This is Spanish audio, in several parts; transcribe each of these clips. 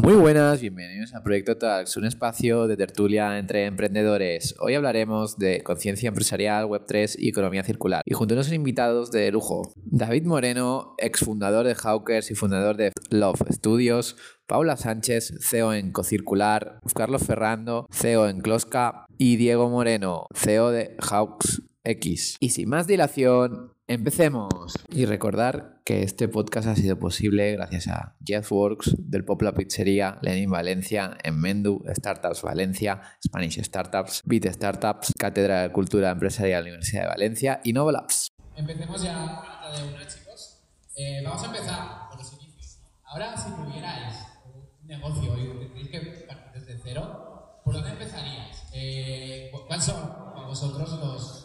Muy buenas, bienvenidos a Proyecto Talks, un espacio de tertulia entre emprendedores. Hoy hablaremos de conciencia empresarial, Web3 y economía circular. Y junto a unos invitados de lujo, David Moreno, exfundador de Hawkers y fundador de Love Studios, Paula Sánchez, CEO en Cocircular, Carlos Ferrando, CEO en Closca y Diego Moreno, CEO de Hawks X. Y sin más dilación, empecemos. Y recordar que este podcast ha sido posible gracias a JetWorks, del Popla Pizzería, Lenin Valencia, Enmendu, Startups Valencia, Spanish Startups, Bit Startups, Cátedra de Cultura Empresarial de la Universidad de Valencia y Novolabs. Empecemos ya una de una, chicos. Eh, vamos a empezar por los inicios. Ahora, si tuvierais un negocio y tendréis que partir desde cero, ¿por dónde empezaríais? Eh, ¿Cuáles son para vosotros los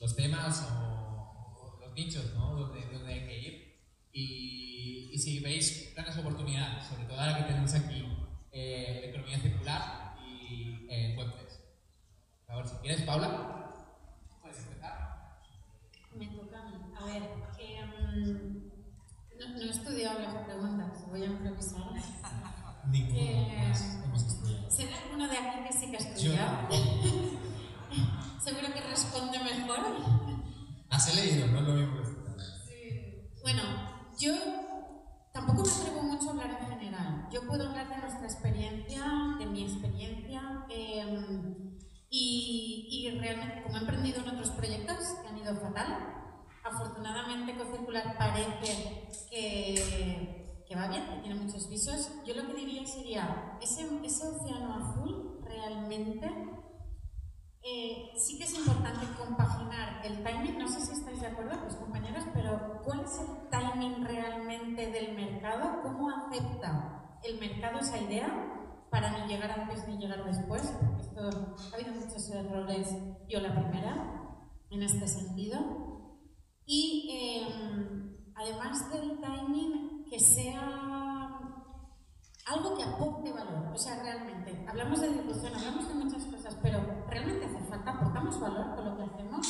los temas o, los nichos ¿no? donde, donde, hay que ir. Y, y, si veis grandes oportunidades, sobre todo ahora que tenemos aquí eh, economía circular y eh, web3. A ver, si quieres, Paula, puedes empezar. Me toca a mí. A ver, eh, no, no, he estudiado las preguntas, voy a improvisar. Ninguno eh. ¿Será alguno de aquí que sí que ha estudiado? Seguro que responde mejor. Leído, no lo mismo. Bueno, yo tampoco me atrevo mucho a hablar en general. Yo puedo hablar de nuestra experiencia, de mi experiencia. Em, y, y, realmente, como he emprendido en otros proyectos que han ido fatal, afortunadamente Cocircular parece que, que, va bien, que tiene muchos visos. Yo lo que diría sería, ese, ese océano azul realmente eh, sí que es importante compaginar el timing, no sé si estáis de acuerdo, pues compañeros, pero ¿cuál es el timing realmente del mercado? ¿Cómo acepta el mercado esa idea para ni llegar antes ni llegar después? Porque esto, ha habido muchos errores, yo la primera, en este sentido. Y eh, además del timing, que sea algo que aporte valor. O sea, realmente, hablamos de discusión, hablamos de muchas cosas, pero realmente hace falta, aportamos valor con lo que hacemos.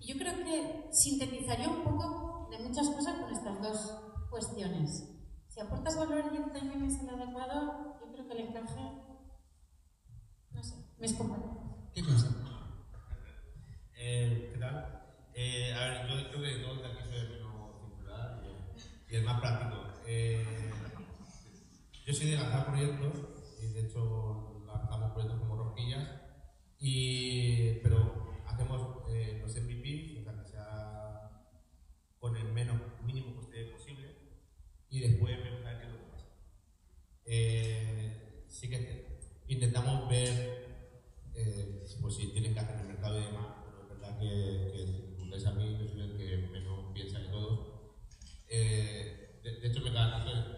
Y yo creo que sintetizaría un poco de muchas cosas con estas dos cuestiones. Si aportas valor y el timing es el adecuado, yo creo que el encaje, no sé, mis compañeros. ¿Qué cosa? Eh, ¿Qué tal? Eh, a ver, yo creo que todo de aquí soy el menos circular y, y el más práctico. Eh, yo soy de lanzar proyectos y de hecho lanzamos proyectos como rosquillas, y, pero hacemos eh, los MVP, o sea, que sea con el menos mínimo coste posible y después vemos a ver qué es lo que pasa. Eh, sí que intentamos ver eh, pues, si tienen que hacer el mercado y demás, pero es verdad que, que a mí, yo soy el que menos piensa de todos. Eh, de, hecho, me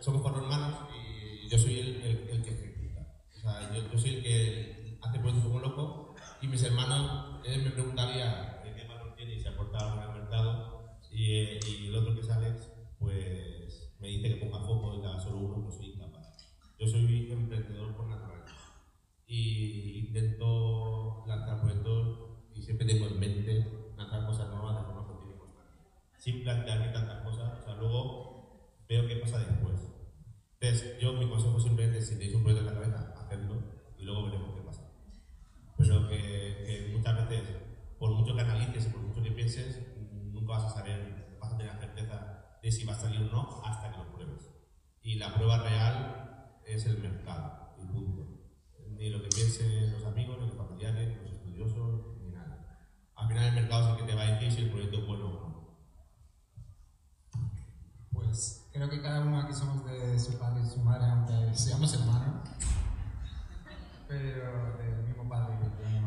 somos cuatro hermanos y yo soy el, el, que ejecuta. O sea, yo, yo, soy el que hace proyectos como loco y mis hermanos, él me preguntaría qué valor tiene y se aporta algo al mercado y, eh, y, el otro que sale, pues me dice que ponga foco y cada solo uno, pues soy incapaz. Yo soy emprendedor por naturaleza y intento lanzar proyectos y siempre tengo en mente lanzar cosas nuevas de forma continua y constante. Sin plantearme tantas cosas, o sea, luego veo qué pasa después. Entonces, yo mi consejo simplemente es si tenéis un proyecto en la cabeza, hacedlo y luego veremos qué pasa. Pero que, muchas veces, por mucho que analices y por mucho que pienses, nunca vas a saber, vas a tener la certeza de si va a salir o no hasta que lo pruebes. Y la prueba real es el mercado, y punto. Ni lo que piensen los amigos, ni los familiares, ni los estudiosos, ni nada. Al final el mercado es el que te va a decir si el proyecto es bueno o no. Pues creo que cada uno aquí somos de su padre y su madre, aunque seamos hermanos, pero del mismo padre y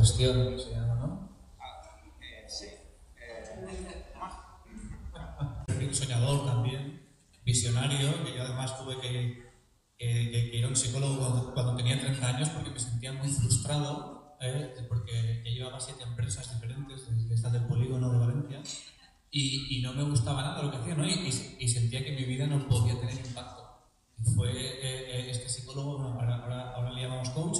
Autogestión se llama, ¿no? Perfil soñador también, visionario, que yo además tuve que, que- que- que ir a un psicólogo cuando, cuando tenía 30 años porque me sentía muy frustrado, ¿eh? porque ya llevaba siete empresas diferentes, desde esta del polígono de Valencia, y, y no me gustaba nada lo que hacía, ¿no? Y, y- y sentía que mi vida no podía tener impacto. Y fue eh, eh, este psicólogo, bueno, ahora, ahora, ahora le llamamos coach,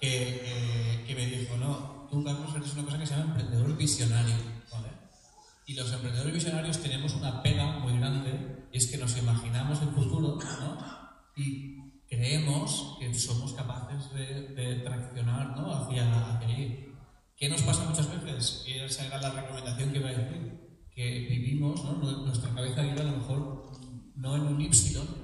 que, eh, que me dijo, no, tú Carlos eres una cosa que se llama emprendedor visionario, ¿vale? Y los emprendedores visionarios tenemos una pega muy grande, y es que nos imaginamos el futuro, ¿no? Y creemos que somos capaces de, de traccionar, ¿no? Hacia, hacia ahí. ¿Qué nos pasa muchas veces? Y esa era la recomendación que iba a decir, que vivimos, ¿no? Nu- Nuestra cabeza vive a lo mejor no en un Y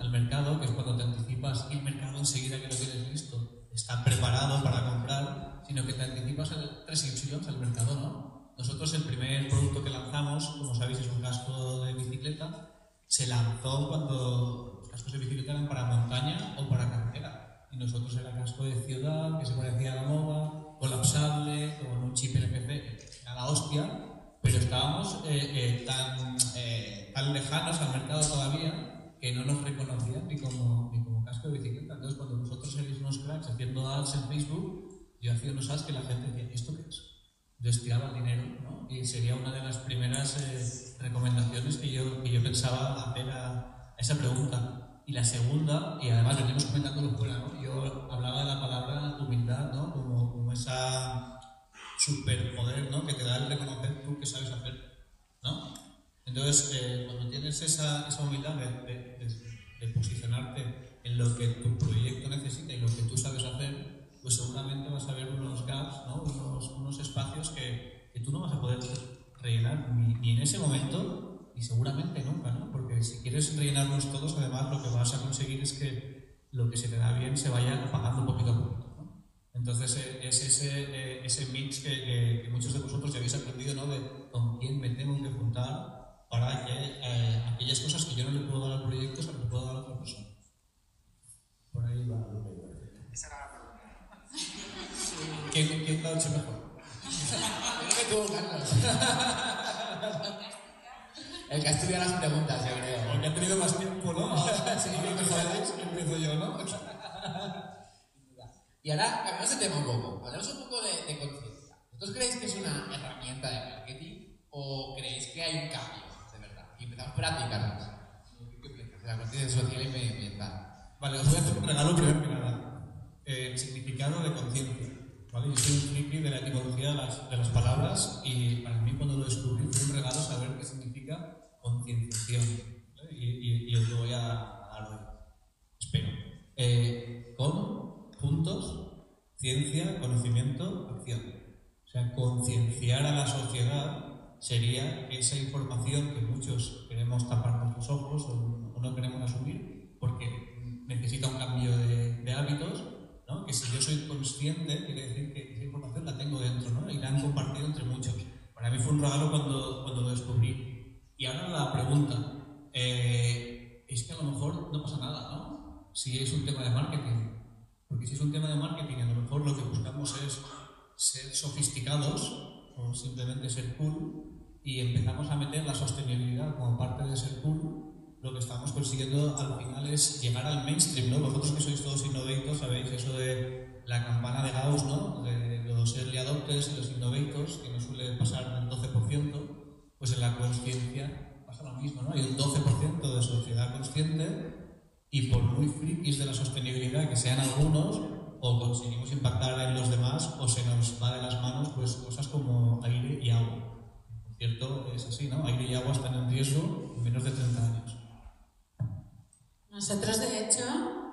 al mercado, que es cuando te anticipas y el mercado enseguida que lo tienes listo está preparado para comprar, sino que te anticipas el 3Y al mercado, ¿no? Nosotros el primer producto que lanzamos, como sabéis, es un casco de bicicleta, se lanzó cuando los cascos de bicicleta eran para montaña o para carretera. Y nosotros era casco de ciudad, que se parecía a la MOVA, colapsable, con un chip NFC, era la hostia, pero estábamos eh, eh, tan, eh, tan lejanos al mercado todavía que no nos reconocían ni como, ni como casco de bicicleta. Entonces, cuando vosotros seréis unos cracks haciendo ads en Facebook, yo hacía unos ads que la gente decía, ¿esto qué es? Entonces tiraba dinero, ¿no? Y sería una de las primeras eh, recomendaciones que yo, que yo pensaba hacer a, a esa pregunta. Y la segunda, y además venimos comentándolo fuera, ¿no? Yo hablaba de la palabra humildad, ¿no? Como esa superpoder, ¿no? Que te da el reconocer tú que sabes hacer, ¿no? Entonces, eh, cuando tienes esa, esa humildad de, de- de- de posicionarte en lo que tu proyecto necesita y lo que tú sabes hacer, pues seguramente vas a ver unos gaps, ¿no? unos, unos espacios que, que tú no vas a poder rellenar ni, ni en ese momento ni seguramente nunca, ¿no? Porque si quieres rellenarlos todos, además lo que vas a conseguir es que lo que se te da bien se vaya apagando poquito a poquito. Entonces eh, es ese, eh, ese mix que, que- que muchos de vosotros ya habéis aprendido, ¿no? De con quién me tengo que juntar para que eh, aquellas cosas que yo no le puedo dar al proyecto se las puedo dar a otra persona. Por ahí va que. Esa era la pregunta. ¿Quién, quién lo ha hecho mejor? Creo que tú, Carlos. El que ha estudiado las preguntas, yo creo. Porque ha tenido más tiempo, ¿no? sí, que empiezo yo, ¿no? Y ahora cambiamos el tema un poco, hablamos un poco de, de conciencia. ¿Vosotros creéis que es una herramienta de marketing o creéis que hay un cambio, de verdad? Y empezamos a practicarlos. La conciencia social y medioambiental. Vale, os voy a hacer un regalo primero que nada. Eh, el significado de conciencia. ¿vale? Yo soy un friki de la etimología de las, de las palabras y para mí cuando lo descubrí fue un regalo saber qué significa concienciación. ¿vale? Y, y, y, os lo voy a dar hoy. Espero. Eh, ¿Cómo? Juntos, ciencia, conocimiento, acción. O sea, concienciar a la sociedad sería esa información que muchos queremos taparnos los ojos o, o no queremos asumir porque necesita un cambio de, de hábitos, ¿no? que si yo soy consciente, quiere decir que esa información la tengo dentro ¿no? y la han compartido entre muchos. Para mí fue un regalo cuando, cuando lo descubrí. Y ahora la pregunta, eh, es que a lo mejor no pasa nada, ¿no? Si es un tema de marketing. Porque si es un tema de marketing, a lo mejor lo que buscamos es ser sofisticados o simplemente ser cool y empezamos a meter la sostenibilidad como parte de ser cool lo que estamos consiguiendo al final es llegar al mainstream, ¿no? Vosotros que sois todos innovators sabéis eso de la campana de Gauss, ¿no? De los early adopters y los innovators, que no suele pasar del 12%, pues en la conciencia pasa lo mismo, ¿no? Hay un 12% de sociedad consciente y por muy frikis de la sostenibilidad que sean algunos, o conseguimos impactar en los demás o se nos va de las manos pues cosas como aire y agua. Por cierto, es así, ¿no? Aire y agua están en riesgo en menos de 30 años. Nosotros, de hecho,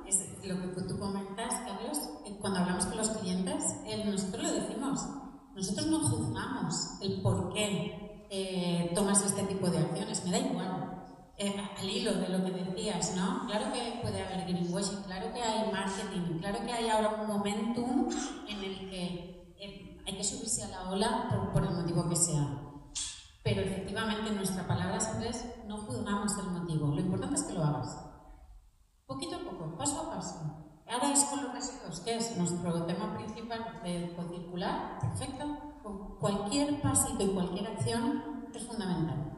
es lo que tú comentas, Carlos, cuando hablamos con los clientes, nosotros lo decimos. Nosotros no juzgamos el por qué eh, tomas este tipo de acciones, me da igual. Eh, al hilo de lo que decías, ¿no? Claro que puede haber greenwashing, claro que hay marketing, claro que hay ahora un momentum que eh, hay que subirse a la ola por, por el motivo que sea. Pero efectivamente nuestra palabra siempre es no juzgamos el motivo, lo importante es que lo hagas. Poquito a poco, paso a paso. Ahora es con los residuos, que es nuestro tema principal de Cocircular, perfecto. Cualquier pasito y cualquier acción es fundamental.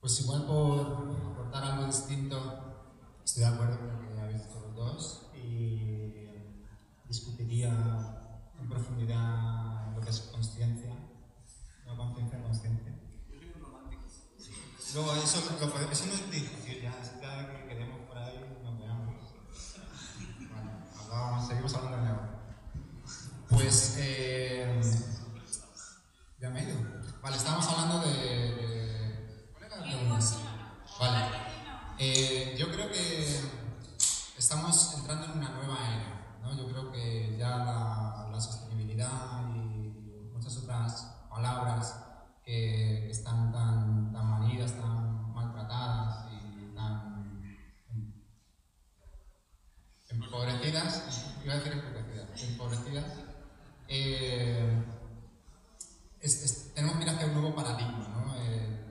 Pues igual por aportar algo distinto, estoy de acuerdo con lo que habéis dicho los dos y en profundidad lo que es conciencia, no conciencia consciente. Luego eso, lo, eso no es difícil, ya, ya que queremos por ahí, nos veamos. Bueno, seguimos hablando de negocio. Pues, eh, ya medio. Vale, estábamos hablando de, de ¿cuál era la pregunta? Vale. Eh, yo creo que estamos entrando en una nueva era, Yo creo que ya la, la sostenibilidad y muchas otras palabras que, están tan, tan manidas, tan maltratadas y tan empobrecidas, iba a decir empobrecidas, empobrecidas eh, tenemos que ir hacia un nuevo paradigma, ¿no? Eh,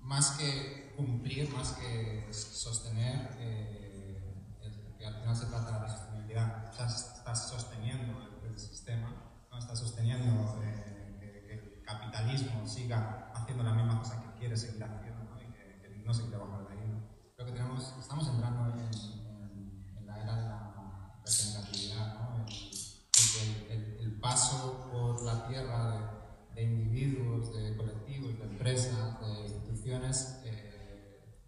más que cumplir, más que sostener, eh, el, que al final se trata de la sostenibilidad. Estás, estás sosteniendo el, el, sistema, ¿no? estás sosteniendo eh, que, que, el capitalismo siga haciendo la misma cosa que quiere seguir haciendo ¿no? y que, que, no se quiere bajar de ahí. ¿no? Creo que tenemos, estamos entrando en, en, en la era de la representatividad, ¿no? el, el paso por la tierra de de individuos, de colectivos, de empresas, de instituciones, eh,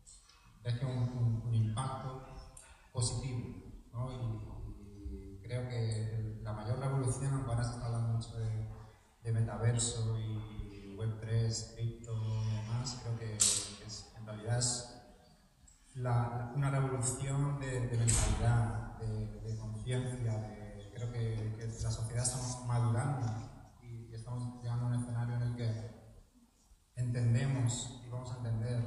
deje un, un, un, impacto positivo. ¿no? Y, y, creo que la mayor revolución, aunque ahora se está hablando mucho de, de metaverso y Web3, cripto y demás, creo que es, en realidad es la, una revolución de, de mentalidad, de, de conciencia, creo que, que la sociedad está madurando estamos llegando a un escenario en el que entendemos y vamos a entender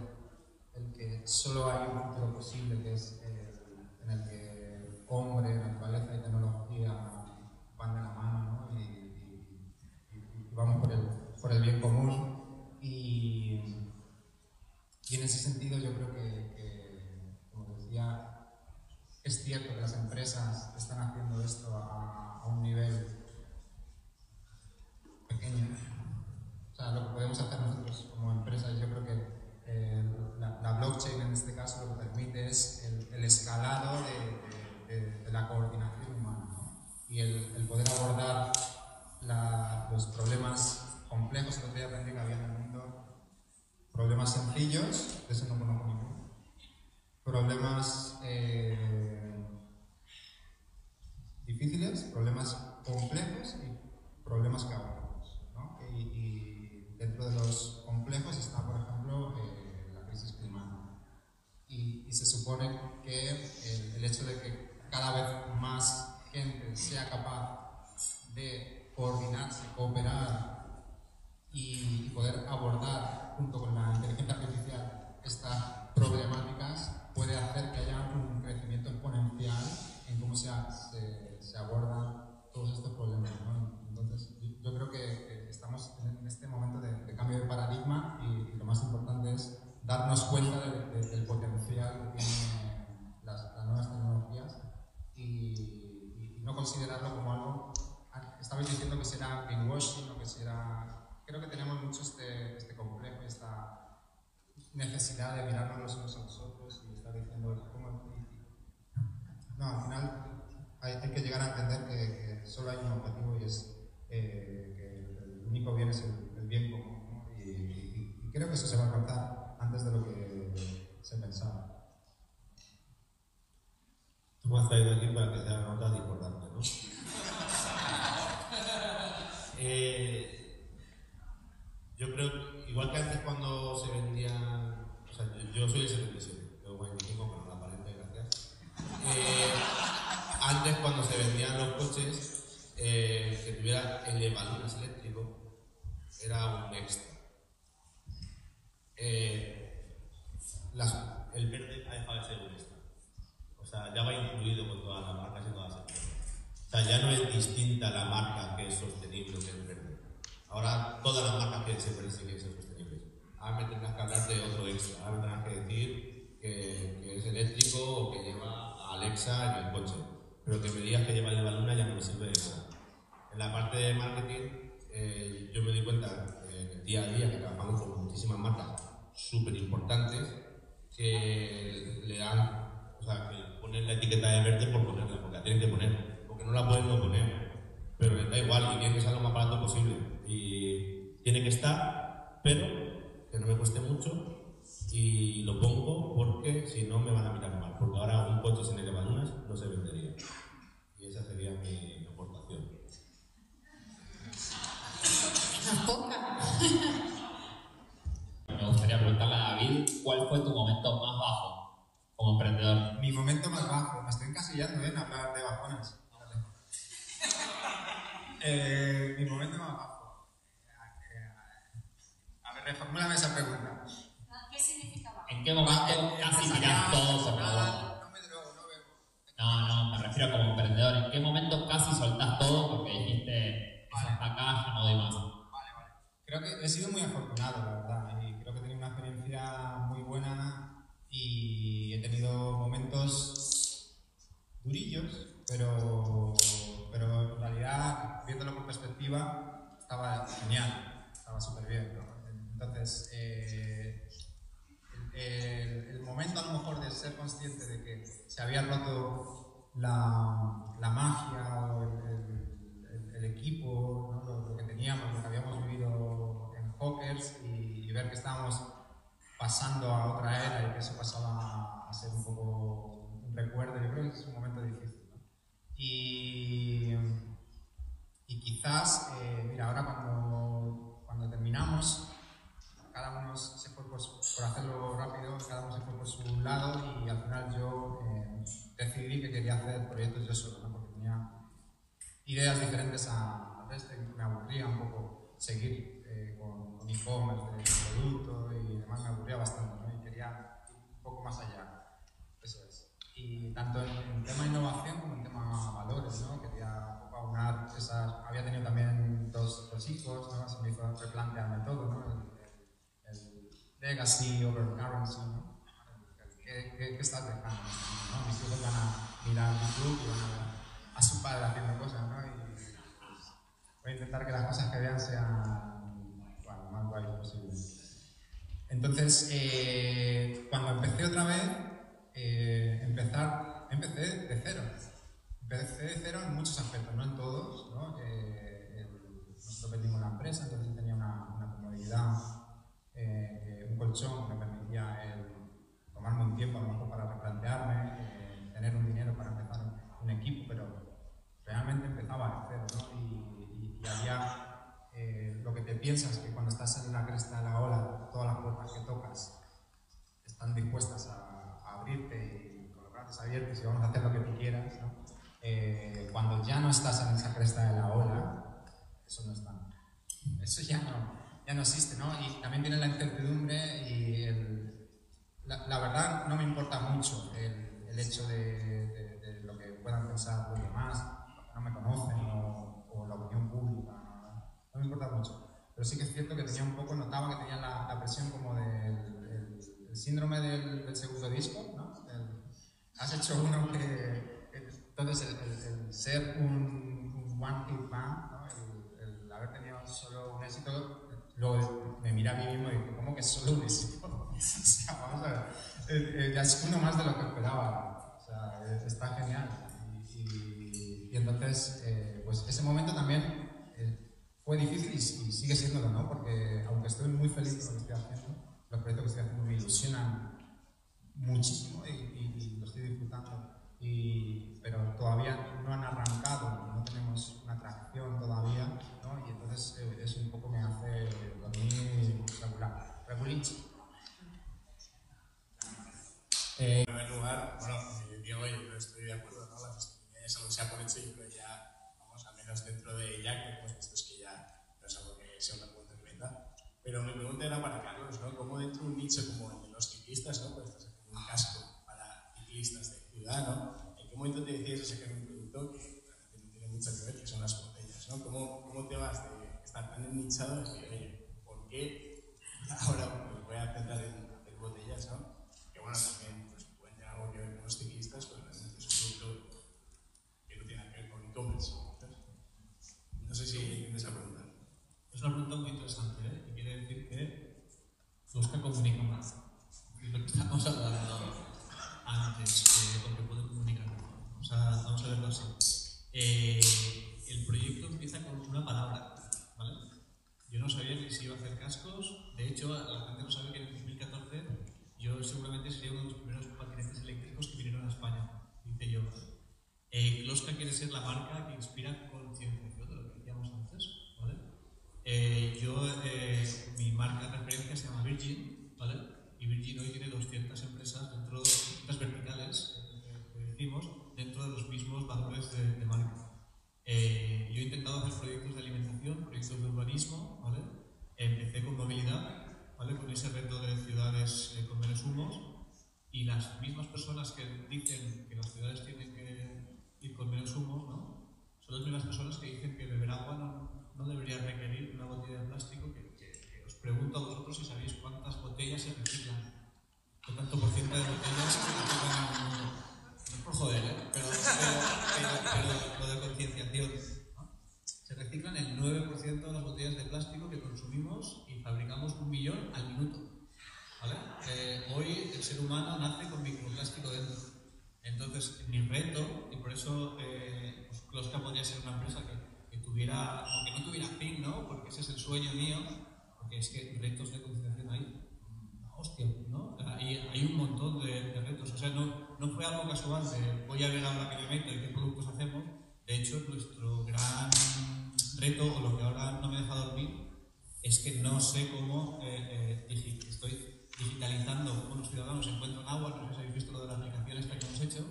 el que solo hay un futuro posible, que es el, en el que hombre, naturaleza y tecnología van de la mano ¿no? y, y, y, y, vamos por el, por el bien común. Y, en ese sentido yo creo que, que, como decía, es cierto que las empresas están haciendo esto a, a un nivel pequeña. O sea, lo que podemos hacer nosotros como empresas, yo creo que eh, la, la, blockchain en este caso lo que permite es el, el escalado de, de, de, la coordinación humana ¿no? y el, el, poder abordar la, los problemas complejos que otro día aprendí que había el problemas sencillos, de eso no conozco ninguno. Problemas eh, difíciles, problemas complejos y problemas caóticos. ¿no? Y, dentro de los complejos está, por ejemplo, eh, la crisis climática. Y, se supone que el hecho de que cada vez más gente sea capaz de coordinarse, cooperar y poder abordar junto con la inteligencia artificial estas problemáticas puede hacer que haya un crecimiento exponencial en cómo se, se, se abordan todos estos problemas. ¿no? Entonces, yo creo que estamos en este momento de, de cambio de paradigma y, y, lo más importante es darnos cuenta de, de, del potencial que tienen las, las nuevas tecnologías y, y, no considerarlo como algo. Estabais diciendo que será greenwashing o que será creo que tenemos mucho este, este complejo, esta necesidad de mirarnos los unos a los otros y estar diciendo cómo... No, al final hay, hay que llegar a entender que, que, solo hay un objetivo y es eh, que el único bien es el, el bien común. ¿no? Y, y, y, creo que eso se va a alcanzar antes de lo que se pensaba. Tú me has traído aquí para que sea nota importante, yo creo, igual que antes cuando se vendían, o sea, yo, yo soy el 77, tengo 45, pero no aparente, gracias. Eh, antes cuando se vendían los coches, eh, que tuviera elevalunas eléctrico, era un extra. Eh, las, el verde ha dejado de ser un extra. O sea, ya va incluido con todas las marcas y todas las empresas. O sea, ya no es distinta la marca que es sostenible que es verde. Ahora todas las marcas quieren ser verdes y quieren ser sostenibles. Ahora me tendrás que hablar de otro extra. Ahora me tendrás que decir que, que, es eléctrico o que lleva a Alexa en el coche. Pero que me digas que lleva la luna ya no me sirve de nada. En la parte de marketing, eh, yo me doy cuenta en el día a día que trabajamos con muchísimas marcas súper importantes que le dan, o sea, que ponen la etiqueta de verde por ponerla, porque la tienen que poner, porque no la pueden no poner. Pero les da igual y quieren que sea lo más barato posible estar, pero que no me cueste mucho y lo pongo porque si no me van a mirar mal, porque ahora un coche sin elevaduras no se vendería. Y esa sería mi aportación. poca. me gustaría preguntarle a David, ¿cuál fue tu momento más bajo como emprendedor? Mi momento más bajo, me estoy encasillando ¿eh? en hablar de bajones. Eh, mi momento más bajo. Reformúlame esa pregunta. ¿Qué significa bajo? ¿En qué momento casi tiras todo por la borda? No me drogo, no bebo. No, no, me refiero como emprendedor. ¿En qué momento casi soltás todo porque dijiste, eso hasta acá, ya no doy más? Vale, vale. Creo que he sido muy afortunado, la verdad, y creo que he tenido una experiencia muy buena y he tenido momentos durillos, pero, pero en realidad, viéndolo con perspectiva, estaba genial, estaba súper bien. ¿no? Entonces, eh, el, el, momento a lo mejor de ser consciente de que se había roto la, la magia o el, el, el equipo, ¿no? lo, lo, que teníamos, lo que habíamos vivido en Hawkers y, y ver que estábamos pasando a otra era y que eso pasaba a ser un poco un recuerdo, yo creo que es un momento difícil. ¿no? Y, y quizás, eh, mira, ahora cuando, cuando terminamos, cada uno se fue por, por, hacerlo rápido, cada uno se fue por su lado y al final yo eh, decidí que quería hacer proyectos yo solo, ¿no? porque tenía ideas diferentes a, a este, me aburría un poco seguir eh, con, con e-commerce producto y demás, me aburría bastante ¿no? y quería ir un poco más allá. Eso es. Y tanto en, en tema innovación como en tema valores, ¿no? quería aunar esas. Había tenido también dos, dos hijos, ¿no? se me hizo replantearme todo, ¿no? Legacy over currency, ¿no? ¿Qué, qué, qué estás dejando? ¿no? Mis hijos van a mirar YouTube y van a ver a su padre haciendo cosas, ¿no? Y pues, voy a intentar que las cosas que vean sean bueno, más guays posible. Entonces, eh, cuando empecé otra vez, eh, empezar, empecé de cero. Empecé de cero en muchos aspectos, no en todos, ¿no? Eh, nosotros vendimos la empresa, entonces tenía una, una comodidad, colchón me permitía el tomarme un tiempo a lo mejor para replantearme, eh, tener un dinero para empezar un equipo, pero realmente empezaba de cero, ¿no? Y, y, y había eh, lo que te piensas que cuando estás en la cresta de la ola, todas las puertas que tocas están dispuestas a, a abrirte y con los brazos abiertos y vamos a hacer lo que tú quieras, ¿no? eh, cuando ya no estás en esa cresta de la ola, eso no está. Eso ya no no existe, ¿no? Y también viene la incertidumbre y la, verdad no me importa mucho el, hecho de, lo que puedan pensar los demás, no me conocen o, la opinión pública, no, me importa mucho. Pero sí que es cierto que tenía un poco, notaba que tenía la, presión como del el, síndrome del, segundo disco, ¿no? Has hecho uno que, entonces el, ser un, un one hit band, el haber tenido solo un éxito, luego me mira a mí mismo y digo, ¿cómo que solo un o sea, vamos a ver, ya es uno más de lo que esperaba, o sea, está genial. Y, y- y entonces, eh, pues ese momento también eh, fue difícil y, y sigue siéndolo, ¿no? Porque aunque estoy muy feliz con lo que estoy haciendo, los proyectos que estoy haciendo me ilusionan muchísimo y, y- y lo estoy disfrutando. Y, pero todavía no han arrancado, no tenemos una tracción todavía, ¿no? Y entonces eh, eso un poco me hace dormir regular. Regulinchi. En primer lugar, bueno, eh, Diego, yo estoy de acuerdo, ¿no? Las oportunidades, algo se ha por hecho, yo creo que ya, vamos, al menos dentro de Jack, que hemos visto es que ya no es algo que sea una cuenta tremenda. Pero mi pregunta era para Carlos, ¿no? ¿Cómo dentro de un nicho como el de los ciclistas, ¿no? Pues estás haciendo un casco de ¿no? ¿En qué momento te decides a un producto que no tiene mucho que ver, que son las botellas, ¿no? ¿Cómo, cómo te vas de estar tan nichado y decir, oye, ¿por qué ahora voy a centrar en hacer botellas, ¿no? Que bueno, también pues, pueden tener algo que ver con los ciclistas, pero realmente es un producto que no tiene nada que ver con e-commerce. ¿sabes? No sé si entiendes la pregunta. Es una pregunta muy interesante, ¿eh? Y quiere decir que busca comunica más. Y lo que estábamos hablando antes, que lo que puede comunicar mejor. Vamos a, vamos a verlo así. Eh, el proyecto empieza con una palabra, ¿vale? Yo no sabía que se iba a hacer cascos. De la gente no sabe que en 2014 yo seguramente sería uno de los primeros patinetes eléctricos que vinieron a España. Dice yo. Eh, Kloska quiere ser la marca que inspira concienciación de lo que decíamos antes, ¿vale? Eh, yo, eh, mi marca de referencia se llama Virgin, ¿vale? Y Virgin hoy tiene 200 empresas dentro de 200 verticales, eh, que decimos, dentro de los mismos valores de, de marca. Eh, yo he intentado hacer proyectos de alimentación, proyectos de urbanismo, ¿vale? Empecé con movilidad, ¿vale? Con ese reto de ciudades eh, con menos humos y las mismas personas que dicen que las ciudades tienen que ir con menos humos, ¿no? Son las mismas personas que dicen que beber agua no, no debería requerir una botella de plástico. Que, que- que os pregunto a vosotros si sabéis cuántas botellas se reciclan. ¿Qué tanto por ciento de botellas se reciclan en el mundo? No es por joder, ¿eh? Pero, pero, pero- pero lo de concienciación. ¿no? Se reciclan el 9% de las botellas de plástico que consumimos y fabricamos un millón al minuto. ¿Vale? Eh, hoy el ser humano nace con microplástico dentro. Entonces, mi reto, y por eso eh, pues, Kloska podría ser una empresa que, que tuviera, aunque no tuviera fin, ¿no? Porque ese es el sueño mío, porque es que retos de concienciación hay, una hostia, ¿no? Hay, hay un montón de, de retos, o sea, no, fue algo casual de voy a ver ahora qué me meto y qué productos hacemos. De hecho, nuestro gran reto, o lo que ahora no me deja dormir, es que no sé cómo eh, eh, digi- estoy digitalizando cómo los ciudadanos encuentran agua. No sé si habéis visto lo de la aplicación esta que hemos hecho.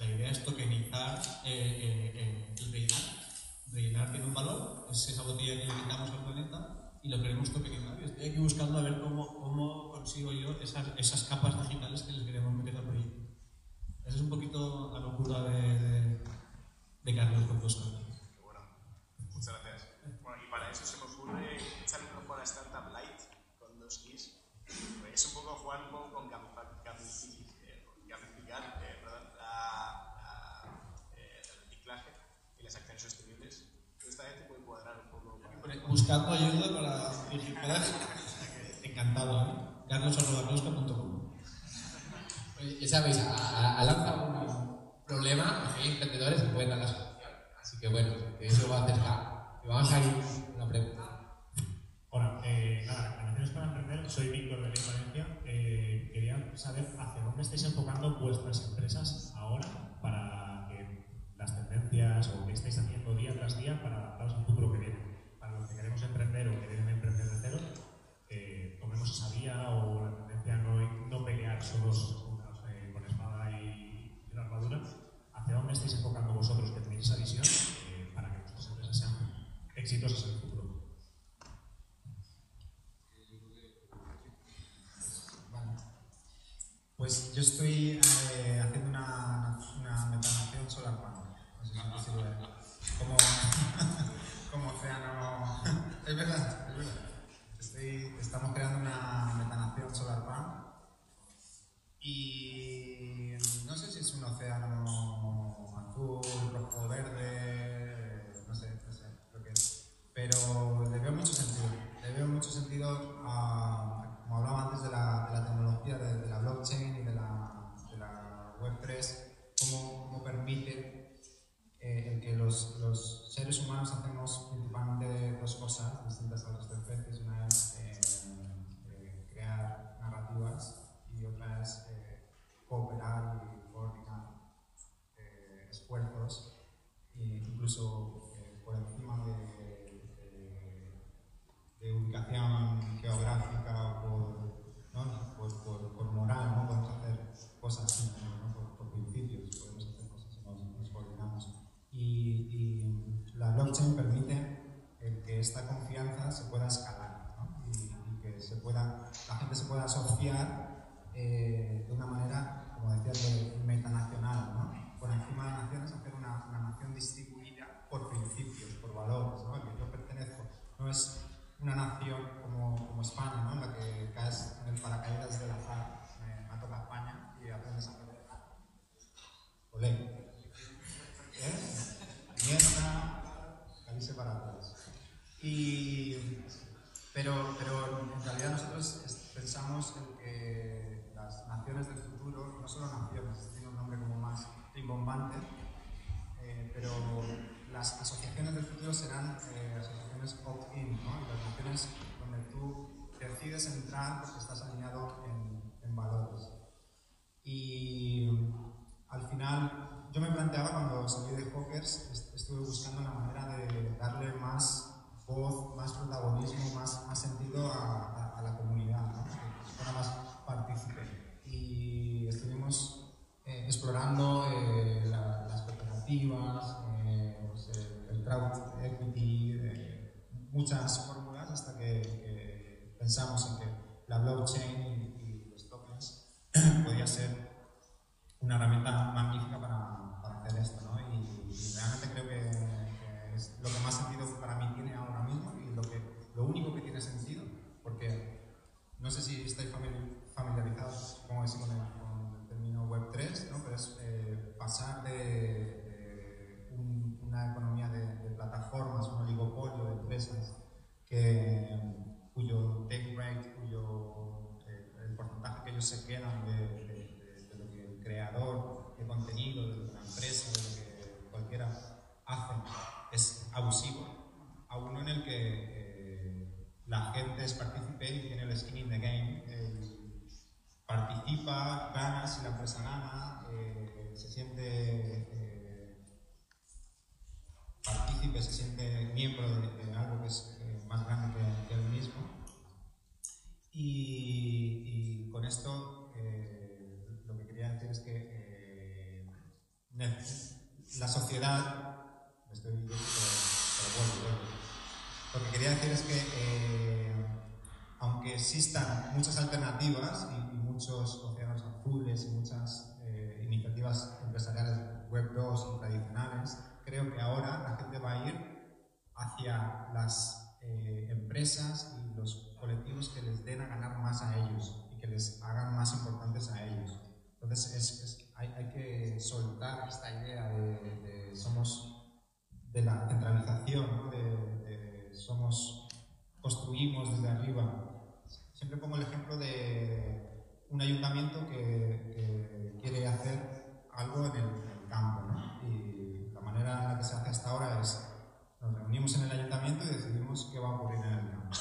La idea es tokenizar eh, eh, eh, el rellenar. Rellenar tiene un valor, es esa botella que le quitamos al planeta y lo queremos tokenizar. Estoy aquí buscando a ver cómo, cómo consigo yo esas, esas capas digitales que les queremos meter al proyecto. Esa es un poquito la locura de, de, de Carlos con dos. Qué bueno. Muchas gracias. Bueno, y para eso se me ocurre echar un ojo a la startup Light con dos keys. Es un poco jugar un poco con eh, con gamificar eh, perdón, la- la, eh, el reciclaje y las acciones sostenibles. Pero esta vez te puede cuadrar un poco. Buscando ayuda para digital. Encantado, ¿eh? carlos.closca.com Oye, Ya sabéis, a, a- a lanza un problema, hay emprendedores que pueden dar la solución. Así que bueno, de eso va a acercar. Y vamos a ir con una pregunta. Hola, eh, nada, Relaciones para Emprender, soy Víctor de Ley Valencia. Eh, quería saber hacia dónde estáis enfocando vuestras empresas muchas fórmulas hasta que, que pensamos en que la blockchain Pues, me estoy eh, pero bueno, bueno, Lo que quería decir es que, eh, aunque existan muchas alternativas y, y, muchos océanos azules y muchas eh, iniciativas empresariales web 2 y tradicionales, creo que ahora la gente va a ir hacia las eh, empresas y los colectivos que les den a ganar más a ellos y que les hagan más importantes a ellos. Entonces, es, es hay, hay que soltar esta idea de, de somos de la centralización, ¿no? de, de, somos construimos desde arriba. Siempre pongo el ejemplo de un ayuntamiento que, que quiere hacer algo en el, en el campo, ¿no? y la manera en la que se hace hasta ahora es nos reunimos en el ayuntamiento y decidimos qué va a ocurrir en el campo.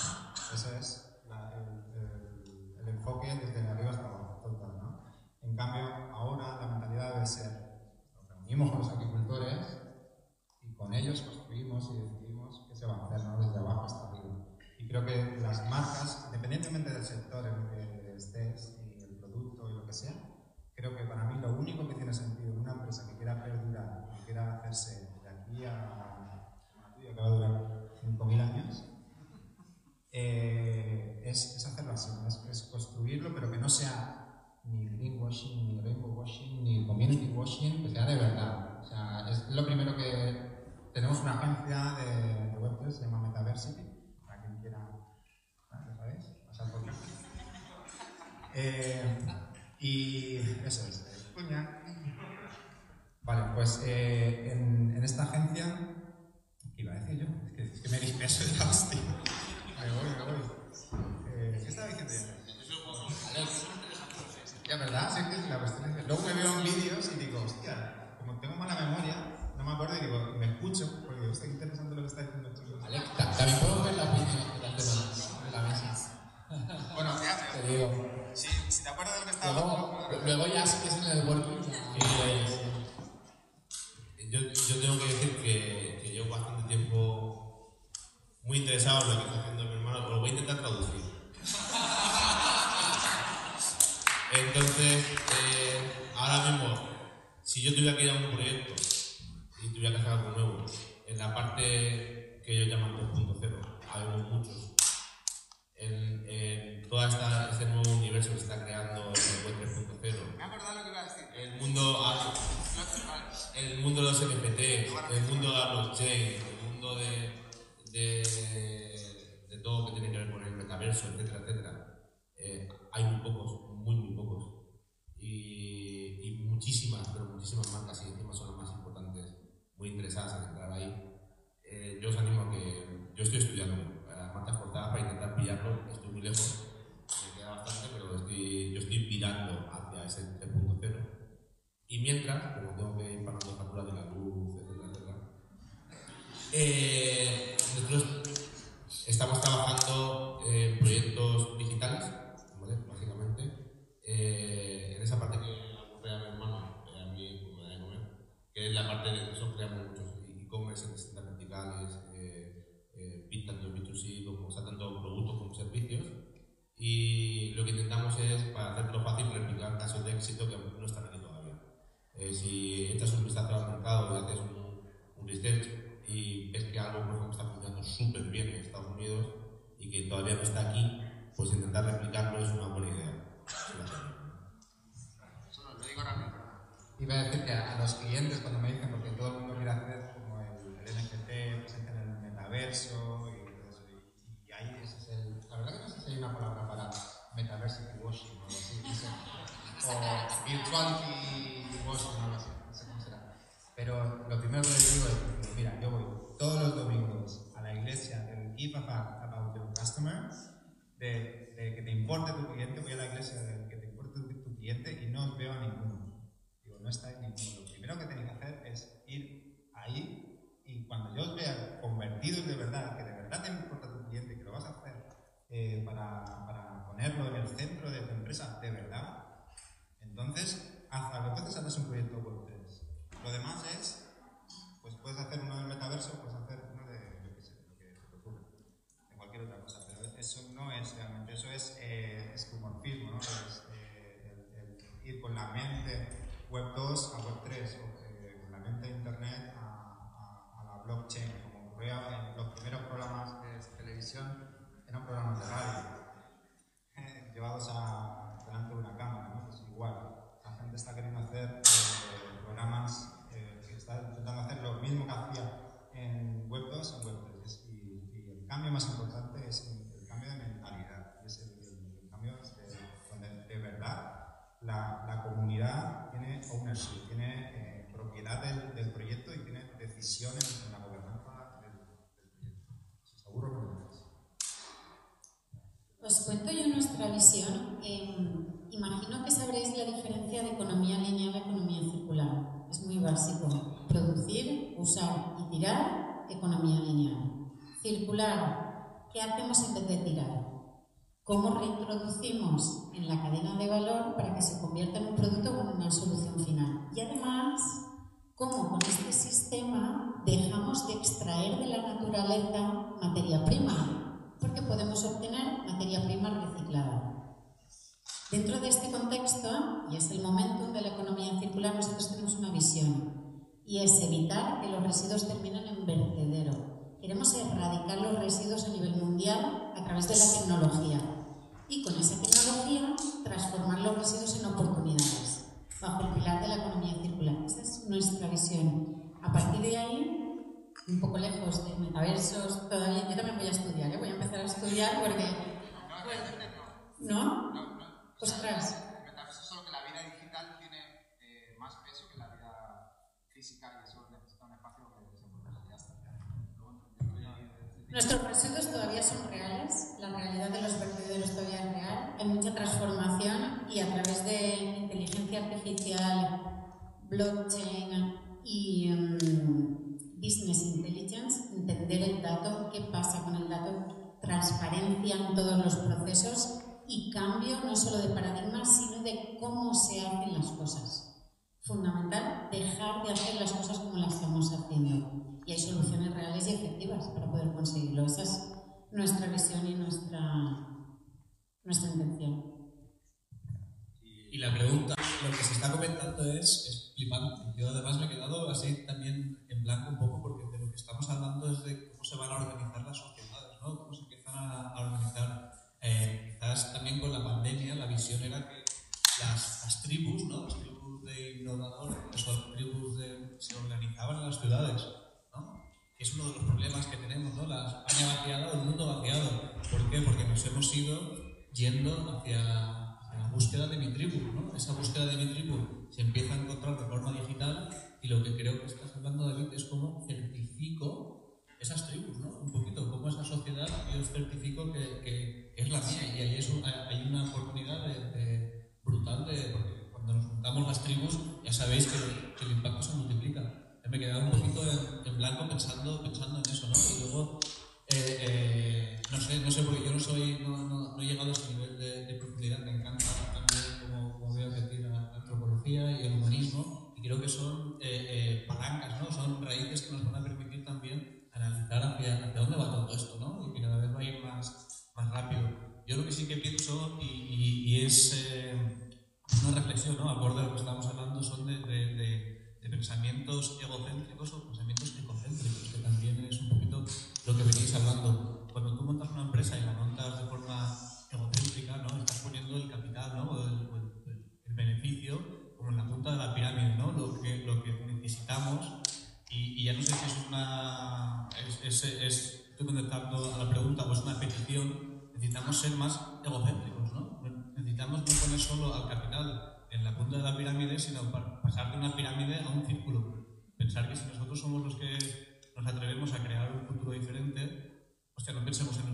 Ese es la, el, el, el enfoque desde arriba hasta abajo cambio, ahora la mentalidad debe ser, nos reunimos con los agricultores y con ellos construimos y decidimos qué se va a hacer, ¿no? desde abajo hasta arriba. Y creo que las marcas, independientemente del sector en el que estés y el producto y lo que sea, creo que para mí lo único que tiene sentido en una empresa que quiera perdurar, que quiera hacerse de aquí a, a tuya, que va a durar 5.000 años, eh, es, es, hacerlo así, es, es, construirlo, pero que no sea mundo, el mundo de los NFT, el mundo de la blockchain, el mundo de, de, de todo lo que tiene que ver con el metaverso, etcétera, etcétera. Eh, hay muy pocos, muy, muy pocos. Y, y muchísimas, pero muchísimas marcas, y encima son las más importantes, muy interesadas en entrar ahí. Eh, yo os animo a que. Yo estoy estudiando a las marcas forzadas para intentar pillarlo, estoy muy lejos, me queda bastante, pero estoy, yo estoy virando hacia ese 3.0. Y mientras, como tengo que ir pagando facturas de la luz, etcétera, etcétera, eh, nosotros estamos trabajando en proyectos digitales, ¿vale? básicamente, eh, en esa parte que ocurre a mi hermano, eh, a mí como me da de comer, que es la parte de nosotros creamos muchos e-commerce en distintas verticales, eh, eh, tanto B2C como o sea, tanto productos como servicios. Y lo que intentamos es, para hacerlo fácil, replicar casos de éxito que no están aquí todavía. Eh, si echas un vistazo al mercado y haces un, un research y ves que algo por está funcionando súper bien en Estados Unidos y que todavía no está aquí, pues intentar replicarlo es una buena idea. Solo lo digo. Iba a decir que a los clientes cuando me dicen, porque todo el mundo quiere hacer como el, el NFT, en el metaverso y ahí ese es el... La verdad que no sé si hay una palabra para metaversity washing o algo así, o virtuality washing o algo así, no sé cómo será. Pero lo primero que les digo es, mira, yo voy todos los domingos a la iglesia del Give a Fuck About Your Customer, de, de que te importe tu cliente, voy a la iglesia de que te importe tu, tu cliente y no os veo a ninguno. Digo, no está en ninguno. Lo primero que tenéis que hacer es ir ahí y cuando yo os vea convertidos de verdad, que de verdad te importa tu cliente, que lo vas a hacer eh, para, para ponerlo en el centro de tu empresa de verdad, entonces haz algo. Entonces haces un proyecto web 3. Lo demás es, pues puedes hacer uno del metaverso, puedes hacer uno de, yo qué sé, lo que se te ocurra, de cualquier otra cosa, pero eso no es realmente, eso es eh, escumorfismo, ¿no? Es eh, el, el ir con la mente web 2 a web 3, o eh, con la mente internet a, a, a la blockchain, como ocurría en los primeros programas de televisión, eran programas de radio, eh, llevados a, delante de una cámara, ¿no? Pues igual, la gente está queriendo hacer eh, programas eh, que está intentando hacer lo mismo que hacía en Web 2 en Web 3. Y, y el cambio más importante es el, el cambio de mentalidad. Es el, el- cambio de, donde de verdad la, la comunidad tiene ownership, tiene eh, propiedad del, del proyecto y tiene decisiones en la gobernanza del, del proyecto. Seguro que lo tenéis. Os cuento yo nuestra visión. Eh, imagino que sabréis la diferencia de economía lineal a economía circular. Es muy básico. Producir, usar y tirar, economía lineal. Circular, ¿qué hacemos en vez de tirar? ¿Cómo reintroducimos en la cadena de valor para que se convierta en un producto con una solución final? Y además, ¿cómo con este sistema dejamos de extraer de la naturaleza materia prima? porque podemos obtener materia prima reciclada. Dentro de este contexto, y es el momento de la economía circular, nosotros tenemos una visión, y es evitar que los residuos terminen en vertedero. Queremos erradicar los residuos a nivel mundial a través de la tecnología y con esa tecnología transformar los residuos en oportunidades bajo el pilar de la economía circular. Esa es nuestra visión. A partir de ahí, un poco lejos de metaversos, todavía yo también voy a estudiar, ¿eh? voy a empezar a estudiar porque... ¿No? No, no. Ostras. Pues metaversos solo que la vida digital tiene eh, más peso que la vida física Nuestros residuos todavía son reales, la realidad de los vertederos todavía es real, hay mucha transformación y a través de inteligencia artificial, blockchain y um, business intelligence, entender el dato, qué pasa con el dato, transparencia en todos los procesos y cambio no solo de paradigma, sino de cómo se hacen las cosas. Fundamental, dejar de hacer las cosas como las estamos haciendo y hay soluciones reales y efectivas para poder conseguirlo. Esa es nuestra visión y nuestra, nuestra intención. Y la pregunta, lo que se está comentando es, es flipante. Yo además me he quedado así también en blanco un poco porque de lo que estamos hablando es de cómo se van a organizar las sociedades, ¿no? Cómo se empiezan a, a organizar. Eh, quizás también con la pandemia la visión era que las, las tribus, ¿no? Las tribus de innovadores, las tribus de, se organizaban en las ciudades es uno de los problemas que tenemos, ¿no? La España vaciada o el mundo vaciado. ¿Por qué? Porque nos hemos ido yendo hacia, hacia la búsqueda de mi tribu, ¿no? Esa búsqueda de mi tribu se empieza a encontrar de forma que nos pensemos en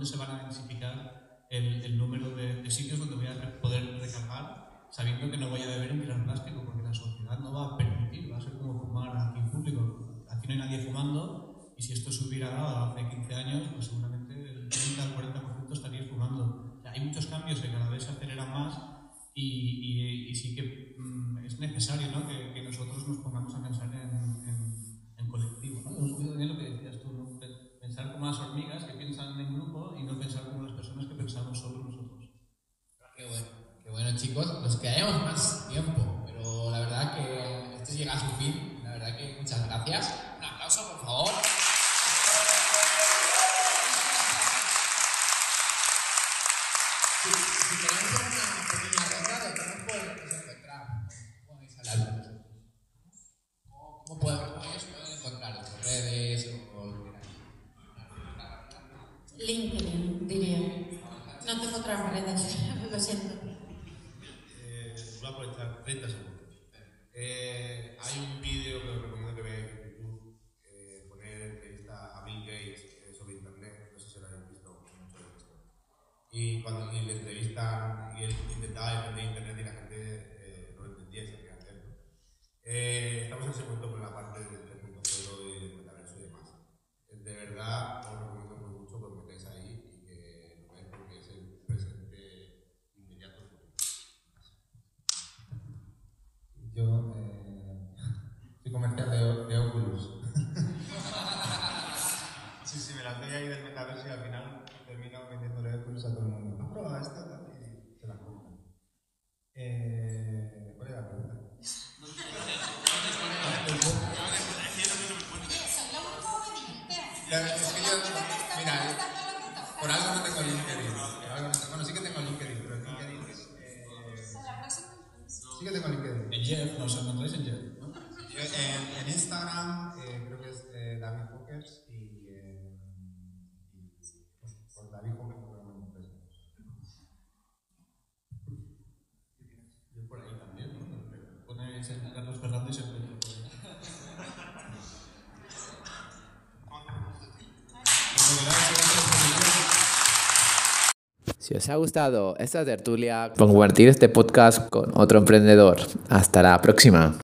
dónde se van a comentaba yo de internet y la gente eh, no entendía eso que hacer. ¿no? Eh, estamos en ese punto con la parte del 3.0 y del metaverso y demás. De verdad, ha gustado esta tertulia, compartir este podcast con otro emprendedor. Hasta la próxima.